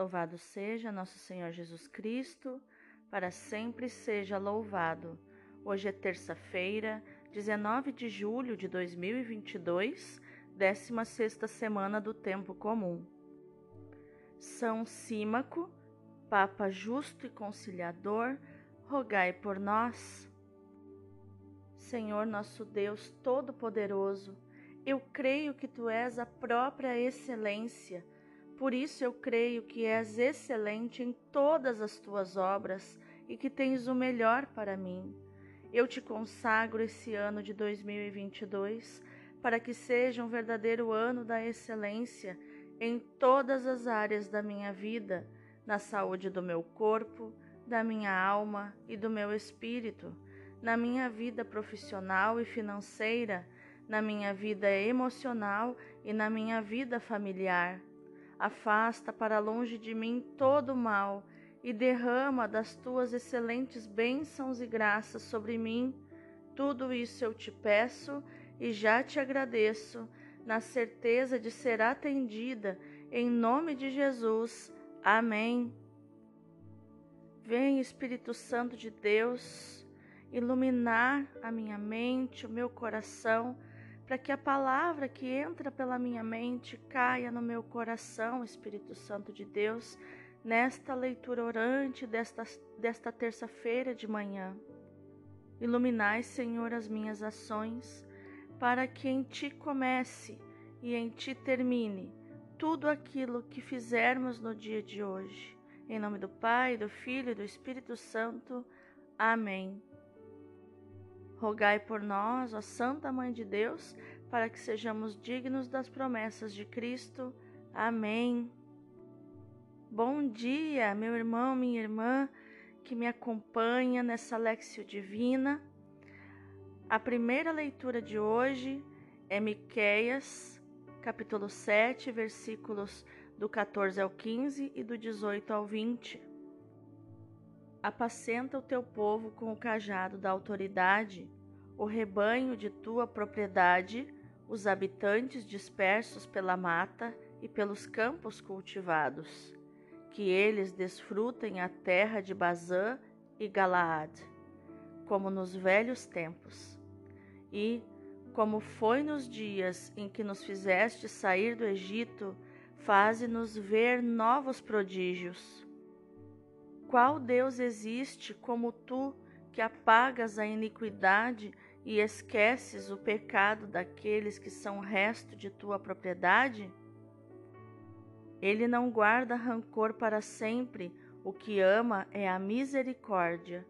Louvado seja nosso Senhor Jesus Cristo, para sempre seja louvado. Hoje é terça-feira, 19 de julho de 2022, 16 semana do tempo comum. São Símaco, Papa justo e conciliador, rogai por nós. Senhor nosso Deus todo-poderoso, eu creio que tu és a própria excelência por isso eu creio que és excelente em todas as tuas obras e que tens o melhor para mim. Eu te consagro esse ano de 2022 para que seja um verdadeiro ano da excelência em todas as áreas da minha vida, na saúde do meu corpo, da minha alma e do meu espírito, na minha vida profissional e financeira, na minha vida emocional e na minha vida familiar Afasta para longe de mim todo o mal e derrama das tuas excelentes bênçãos e graças sobre mim. Tudo isso eu te peço e já te agradeço, na certeza de ser atendida, em nome de Jesus. Amém. Vem, Espírito Santo de Deus, iluminar a minha mente, o meu coração para que a palavra que entra pela minha mente caia no meu coração, Espírito Santo de Deus, nesta leitura orante desta, desta terça-feira de manhã. Iluminai, Senhor, as minhas ações, para que em Ti comece e em Ti termine tudo aquilo que fizermos no dia de hoje. Em nome do Pai, do Filho e do Espírito Santo. Amém. Rogai por nós, ó Santa Mãe de Deus, para que sejamos dignos das promessas de Cristo. Amém. Bom dia, meu irmão, minha irmã, que me acompanha nessa Lexio Divina. A primeira leitura de hoje é Miqueias, capítulo 7, versículos do 14 ao 15 e do 18 ao 20. Apacenta o teu povo com o cajado da autoridade, o rebanho de tua propriedade, os habitantes dispersos pela mata e pelos campos cultivados. Que eles desfrutem a terra de Bazã e Galaad, como nos velhos tempos. E, como foi nos dias em que nos fizeste sair do Egito, faze-nos ver novos prodígios qual Deus existe como tu, que apagas a iniquidade e esqueces o pecado daqueles que são resto de tua propriedade? Ele não guarda rancor para sempre, o que ama é a misericórdia.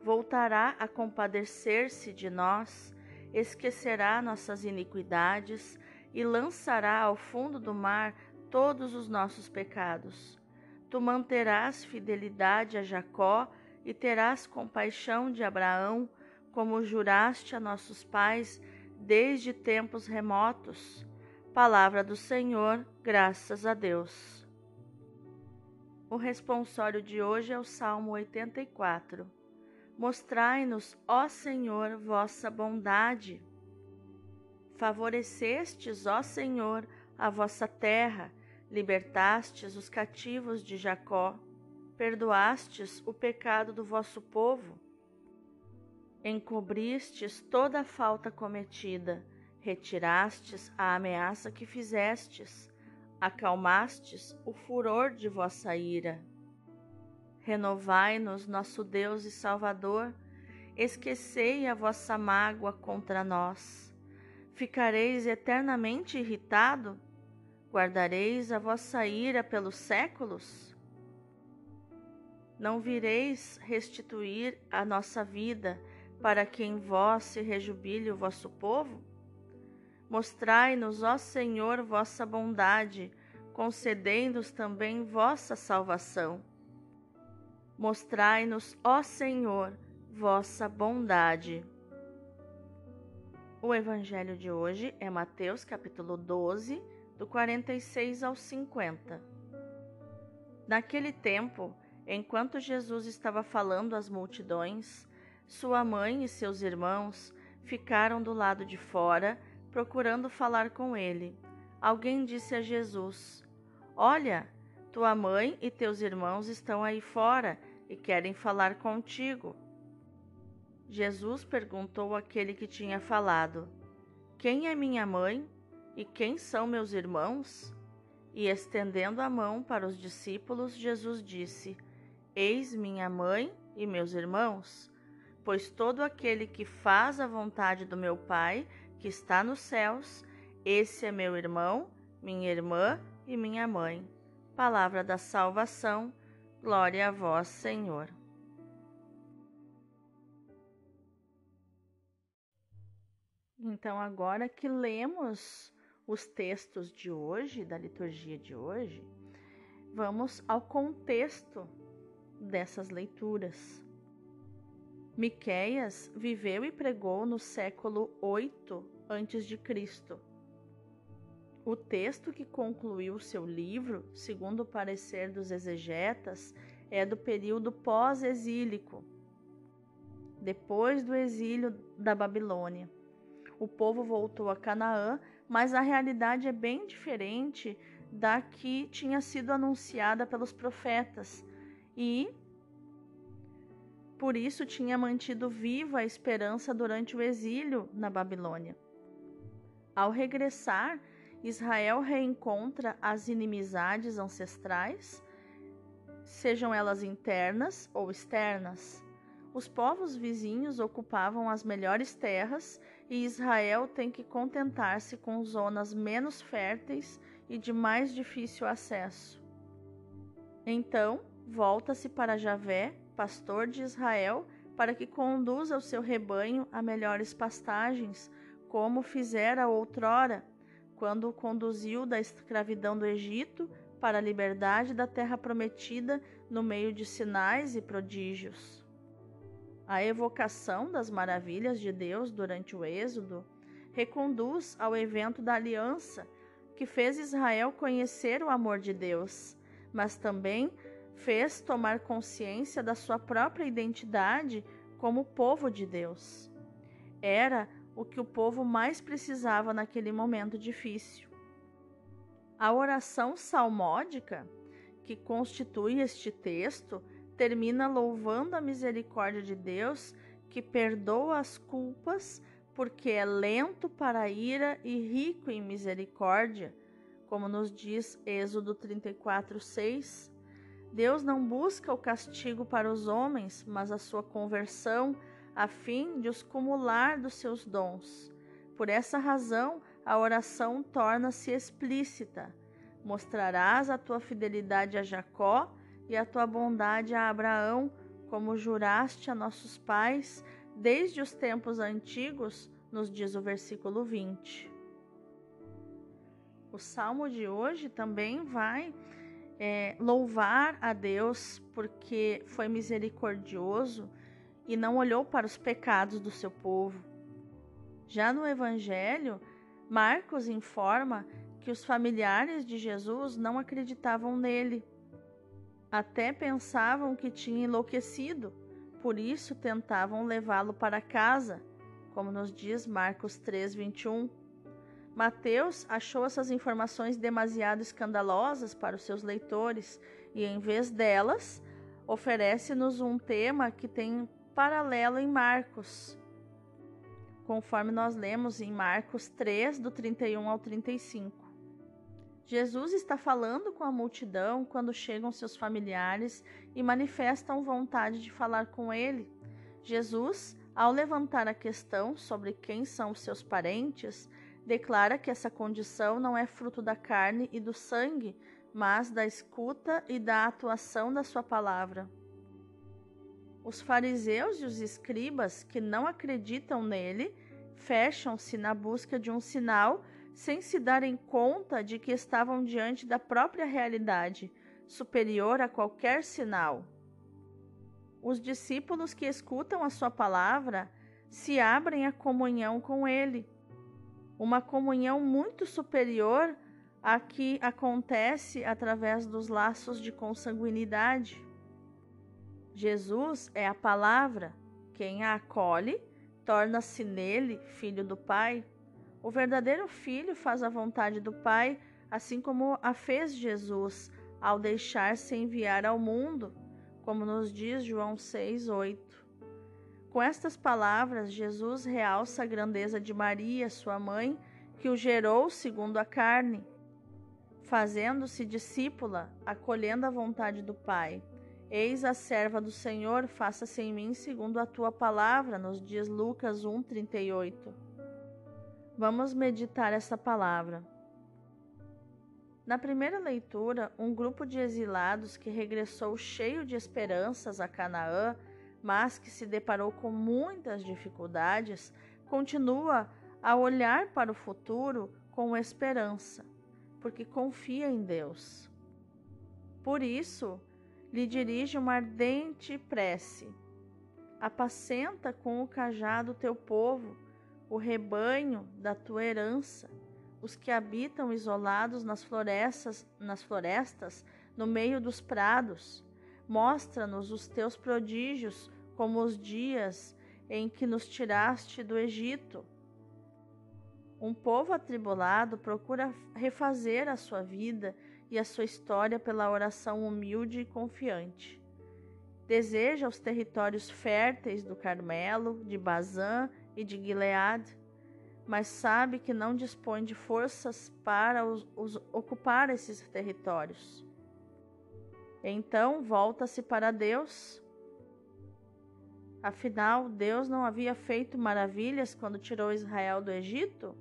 Voltará a compadecer-se de nós, esquecerá nossas iniquidades e lançará ao fundo do mar todos os nossos pecados Tu manterás fidelidade a Jacó e terás compaixão de Abraão, como juraste a nossos pais desde tempos remotos. Palavra do Senhor, graças a Deus. O responsório de hoje é o Salmo 84. Mostrai-nos, ó Senhor, vossa bondade. Favorecestes, ó Senhor, a vossa terra Libertastes os cativos de Jacó, perdoastes o pecado do vosso povo. Encobristes toda a falta cometida, retirastes a ameaça que fizestes, acalmastes o furor de vossa ira. Renovai-nos, nosso Deus e Salvador, esquecei a vossa mágoa contra nós. Ficareis eternamente irritado? Guardareis a vossa ira pelos séculos? Não vireis restituir a nossa vida para que em vós se rejubile o vosso povo? Mostrai-nos, ó Senhor, vossa bondade, concedei-nos também vossa salvação. Mostrai-nos, ó Senhor, vossa bondade. O evangelho de hoje é Mateus capítulo 12, do 46 ao 50. Naquele tempo, enquanto Jesus estava falando às multidões, sua mãe e seus irmãos ficaram do lado de fora, procurando falar com ele. Alguém disse a Jesus: Olha, Tua mãe e teus irmãos estão aí fora e querem falar contigo. Jesus perguntou àquele que tinha falado: Quem é minha mãe e quem são meus irmãos? E estendendo a mão para os discípulos, Jesus disse: Eis minha mãe e meus irmãos, pois todo aquele que faz a vontade do meu Pai, que está nos céus, esse é meu irmão, minha irmã e minha mãe. Palavra da salvação, glória a vós, Senhor. Então, agora que lemos os textos de hoje, da liturgia de hoje, vamos ao contexto dessas leituras. Miqueias viveu e pregou no século 8 a.C. O texto que concluiu seu livro, segundo o parecer dos exegetas, é do período pós-exílico, depois do exílio da Babilônia. O povo voltou a Canaã, mas a realidade é bem diferente da que tinha sido anunciada pelos profetas e por isso tinha mantido viva a esperança durante o exílio na Babilônia. Ao regressar, Israel reencontra as inimizades ancestrais, sejam elas internas ou externas. Os povos vizinhos ocupavam as melhores terras e Israel tem que contentar-se com zonas menos férteis e de mais difícil acesso. Então, volta-se para Javé, pastor de Israel, para que conduza o seu rebanho a melhores pastagens, como fizera outrora quando o conduziu da escravidão do Egito para a liberdade da terra prometida no meio de sinais e prodígios. A evocação das maravilhas de Deus durante o Êxodo reconduz ao evento da aliança que fez Israel conhecer o amor de Deus, mas também fez tomar consciência da sua própria identidade como povo de Deus. Era o que o povo mais precisava naquele momento difícil. A oração salmódica, que constitui este texto, termina louvando a misericórdia de Deus, que perdoa as culpas, porque é lento para a ira e rico em misericórdia, como nos diz Êxodo 34, 6. Deus não busca o castigo para os homens, mas a sua conversão a fim de os cumular dos seus dons. Por essa razão, a oração torna-se explícita. Mostrarás a tua fidelidade a Jacó e a tua bondade a Abraão, como juraste a nossos pais desde os tempos antigos, nos diz o versículo 20. O salmo de hoje também vai é, louvar a Deus porque foi misericordioso e não olhou para os pecados do seu povo. Já no Evangelho, Marcos informa que os familiares de Jesus não acreditavam nele. Até pensavam que tinha enlouquecido, por isso tentavam levá-lo para casa, como nos diz Marcos 3:21. Mateus achou essas informações demasiado escandalosas para os seus leitores e, em vez delas, oferece-nos um tema que tem paralelo em Marcos, conforme nós lemos em Marcos 3, do 31 ao 35. Jesus está falando com a multidão quando chegam seus familiares e manifestam vontade de falar com ele. Jesus, ao levantar a questão sobre quem são os seus parentes, declara que essa condição não é fruto da carne e do sangue, mas da escuta e da atuação da sua palavra. Os fariseus e os escribas que não acreditam nele fecham-se na busca de um sinal sem se darem conta de que estavam diante da própria realidade, superior a qualquer sinal. Os discípulos que escutam a sua palavra se abrem à comunhão com ele, uma comunhão muito superior à que acontece através dos laços de consanguinidade. Jesus é a palavra. Quem a acolhe torna-se nele filho do Pai. O verdadeiro filho faz a vontade do Pai, assim como a fez Jesus ao deixar-se enviar ao mundo, como nos diz João 6:8. Com estas palavras, Jesus realça a grandeza de Maria, sua mãe, que o gerou segundo a carne, fazendo-se discípula, acolhendo a vontade do Pai. Eis a serva do Senhor, faça-se em mim segundo a tua palavra, nos diz Lucas 1:38. Vamos meditar essa palavra. Na primeira leitura, um grupo de exilados que regressou cheio de esperanças a Canaã, mas que se deparou com muitas dificuldades, continua a olhar para o futuro com esperança, porque confia em Deus. Por isso, lhe dirige uma ardente prece. Apacenta com o cajado teu povo, o rebanho da tua herança, os que habitam isolados nas florestas, nas florestas, no meio dos prados. Mostra-nos os teus prodígios, como os dias em que nos tiraste do Egito. Um povo atribulado procura refazer a sua vida e a sua história pela oração humilde e confiante. Deseja os territórios férteis do Carmelo, de Bazã e de Gilead, mas sabe que não dispõe de forças para os, os ocupar esses territórios. Então volta-se para Deus. Afinal, Deus não havia feito maravilhas quando tirou Israel do Egito?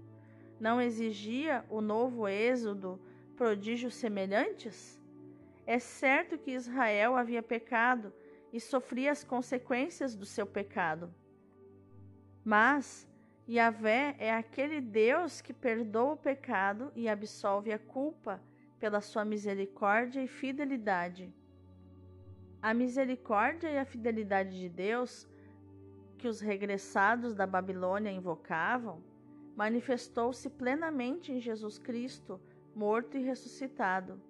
Não exigia o novo êxodo prodígios semelhantes? É certo que Israel havia pecado e sofria as consequências do seu pecado. Mas Yahvé é aquele Deus que perdoa o pecado e absolve a culpa pela sua misericórdia e fidelidade. A misericórdia e a fidelidade de Deus, que os regressados da Babilônia invocavam, manifestou-se plenamente em Jesus Cristo, morto e ressuscitado.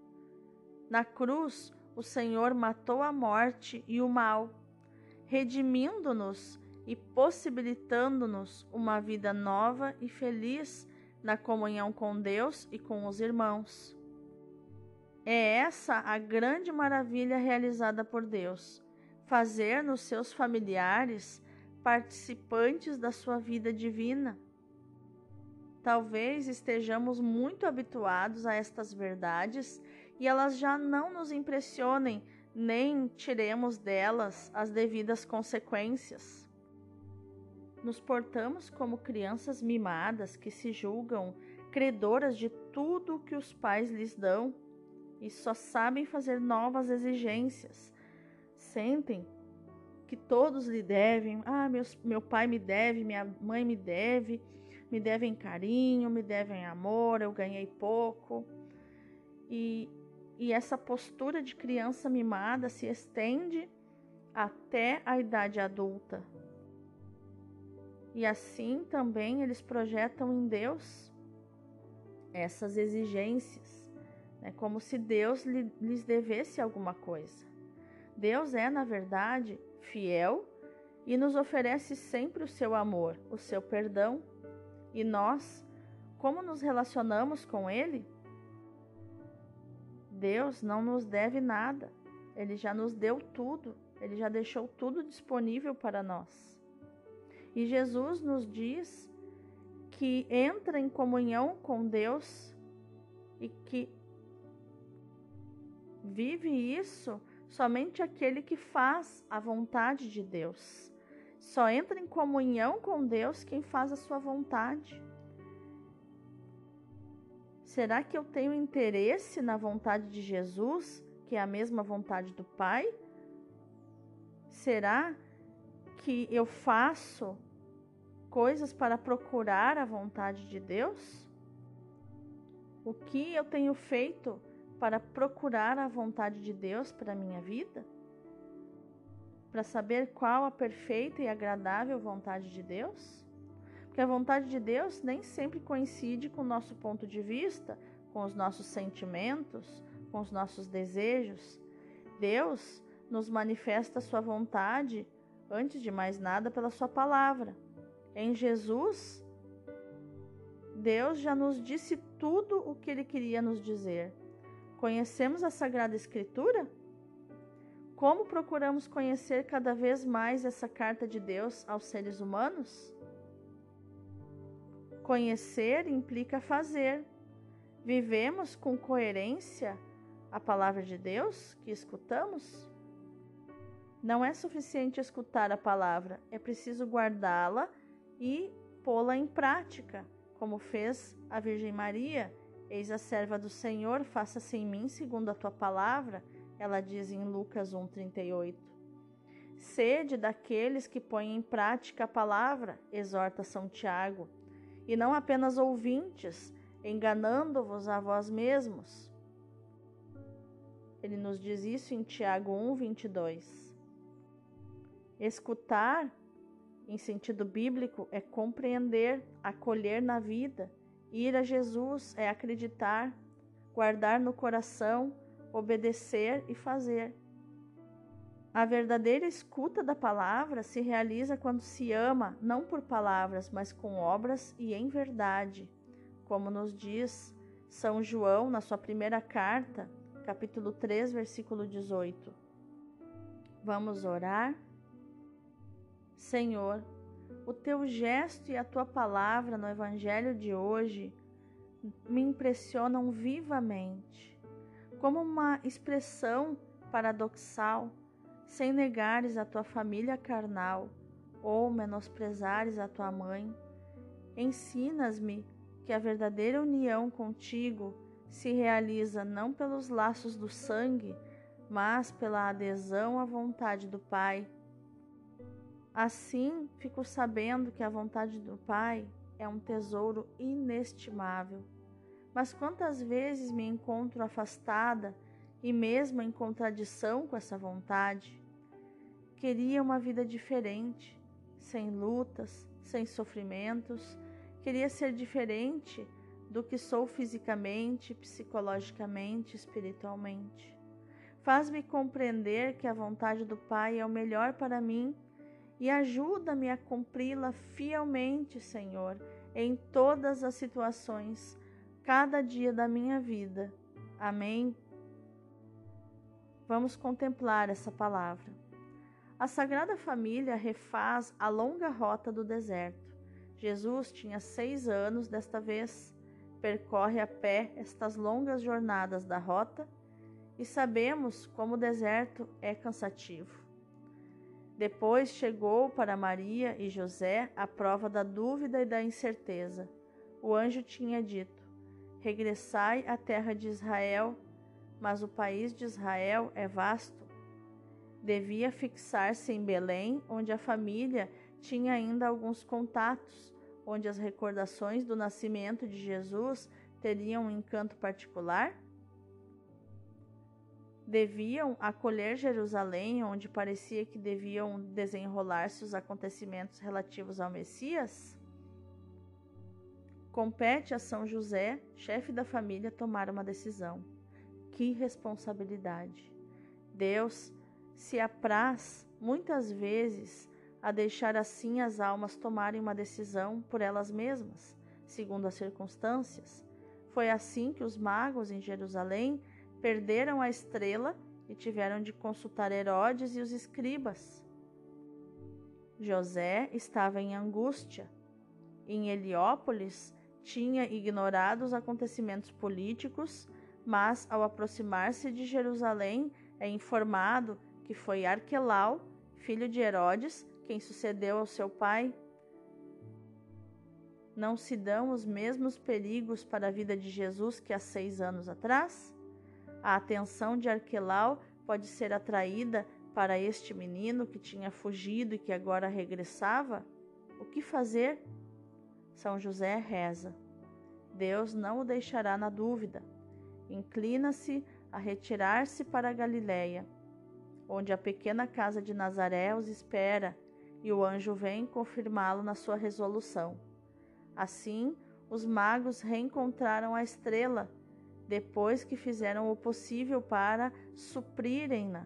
Na cruz, o Senhor matou a morte e o mal, redimindo-nos e possibilitando-nos uma vida nova e feliz na comunhão com Deus e com os irmãos. É essa a grande maravilha realizada por Deus, fazer nos seus familiares participantes da sua vida divina Talvez estejamos muito habituados a estas verdades e elas já não nos impressionem, nem tiremos delas as devidas consequências. Nos portamos como crianças mimadas que se julgam credoras de tudo que os pais lhes dão e só sabem fazer novas exigências. Sentem que todos lhe devem, ah, meu, meu pai me deve, minha mãe me deve me devem carinho, me devem amor, eu ganhei pouco. E, e essa postura de criança mimada se estende até a idade adulta. E assim também eles projetam em Deus essas exigências, né, como se Deus lhes devesse alguma coisa. Deus é, na verdade, fiel e nos oferece sempre o seu amor, o seu perdão e nós, como nos relacionamos com Ele? Deus não nos deve nada, Ele já nos deu tudo, Ele já deixou tudo disponível para nós. E Jesus nos diz que entra em comunhão com Deus e que vive isso somente aquele que faz a vontade de Deus. Só entra em comunhão com Deus quem faz a sua vontade. Será que eu tenho interesse na vontade de Jesus, que é a mesma vontade do Pai? Será que eu faço coisas para procurar a vontade de Deus? O que eu tenho feito para procurar a vontade de Deus para a minha vida? para saber qual a perfeita e agradável vontade de Deus? Porque a vontade de Deus nem sempre coincide com o nosso ponto de vista, com os nossos sentimentos, com os nossos desejos. Deus nos manifesta a sua vontade, antes de mais nada, pela sua palavra. Em Jesus, Deus já nos disse tudo o que ele queria nos dizer. Conhecemos a Sagrada Escritura? Como procuramos conhecer cada vez mais essa carta de Deus aos seres humanos? Conhecer implica fazer. Vivemos com coerência a palavra de Deus que escutamos? Não é suficiente escutar a palavra, é preciso guardá-la e pô-la em prática, como fez a Virgem Maria. Eis a serva do Senhor, faça-se em mim segundo a tua palavra ela diz em Lucas 1,38. Sede daqueles que põem em prática a palavra, exorta São Tiago, e não apenas ouvintes, enganando-vos a vós mesmos. Ele nos diz isso em Tiago 1,22. Escutar, em sentido bíblico, é compreender, acolher na vida. Ir a Jesus é acreditar, guardar no coração obedecer e fazer. A verdadeira escuta da palavra se realiza quando se ama, não por palavras, mas com obras e em verdade, como nos diz São João na sua primeira carta, capítulo 3, versículo 18. Vamos orar? Senhor, o teu gesto e a tua palavra no evangelho de hoje me impressionam vivamente como uma expressão paradoxal, sem negares a tua família carnal ou menosprezares a tua mãe. Ensinas-me que a verdadeira união contigo se realiza não pelos laços do sangue, mas pela adesão à vontade do Pai. Assim, fico sabendo que a vontade do Pai é um tesouro inestimável. Mas quantas vezes me encontro afastada e mesmo em contradição com essa vontade? Queria uma vida diferente, sem lutas, sem sofrimentos. Queria ser diferente do que sou fisicamente, psicologicamente, espiritualmente. Faz-me compreender que a vontade do Pai é o melhor para mim e ajuda-me a cumpri-la fielmente, Senhor, em todas as situações cada dia da minha vida. Amém. Vamos contemplar essa palavra. A Sagrada Família refaz a longa rota do deserto. Jesus tinha seis anos desta vez, percorre a pé estas longas jornadas da rota e sabemos como o deserto é cansativo. Depois chegou para Maria e José a prova da dúvida e da incerteza. O anjo tinha dito: Regressai à terra de Israel, mas o país de Israel é vasto. Devia fixar-se em Belém, onde a família tinha ainda alguns contatos, onde as recordações do nascimento de Jesus teriam um encanto particular? Deviam acolher Jerusalém, onde parecia que deviam desenrolar-se os acontecimentos relativos ao Messias? Compete a São José, chefe da família, tomar uma decisão. Que responsabilidade! Deus se apraz muitas vezes a deixar assim as almas tomarem uma decisão por elas mesmas, segundo as circunstâncias. Foi assim que os magos em Jerusalém perderam a estrela e tiveram de consultar Herodes e os escribas. José estava em angústia. Em Heliópolis, tinha ignorado os acontecimentos políticos, mas ao aproximar-se de Jerusalém é informado que foi Arquelau, filho de Herodes, quem sucedeu ao seu pai. Não se dão os mesmos perigos para a vida de Jesus que há seis anos atrás? A atenção de Arquelau pode ser atraída para este menino que tinha fugido e que agora regressava? O que fazer? São José reza. Deus não o deixará na dúvida. Inclina-se a retirar-se para a Galiléia, onde a pequena casa de Nazaré os espera, e o anjo vem confirmá-lo na sua resolução. Assim, os magos reencontraram a estrela, depois que fizeram o possível para suprirem-na.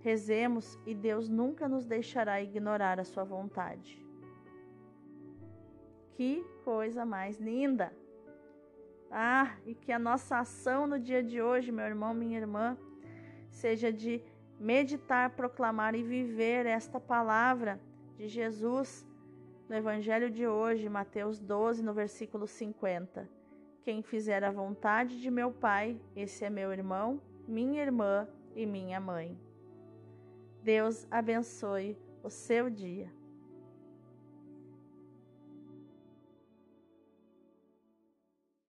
Rezemos e Deus nunca nos deixará ignorar a sua vontade. Que coisa mais linda! Ah, e que a nossa ação no dia de hoje, meu irmão, minha irmã, seja de meditar, proclamar e viver esta palavra de Jesus no Evangelho de hoje, Mateus 12, no versículo 50. Quem fizer a vontade de meu Pai, esse é meu irmão, minha irmã e minha mãe. Deus abençoe o seu dia.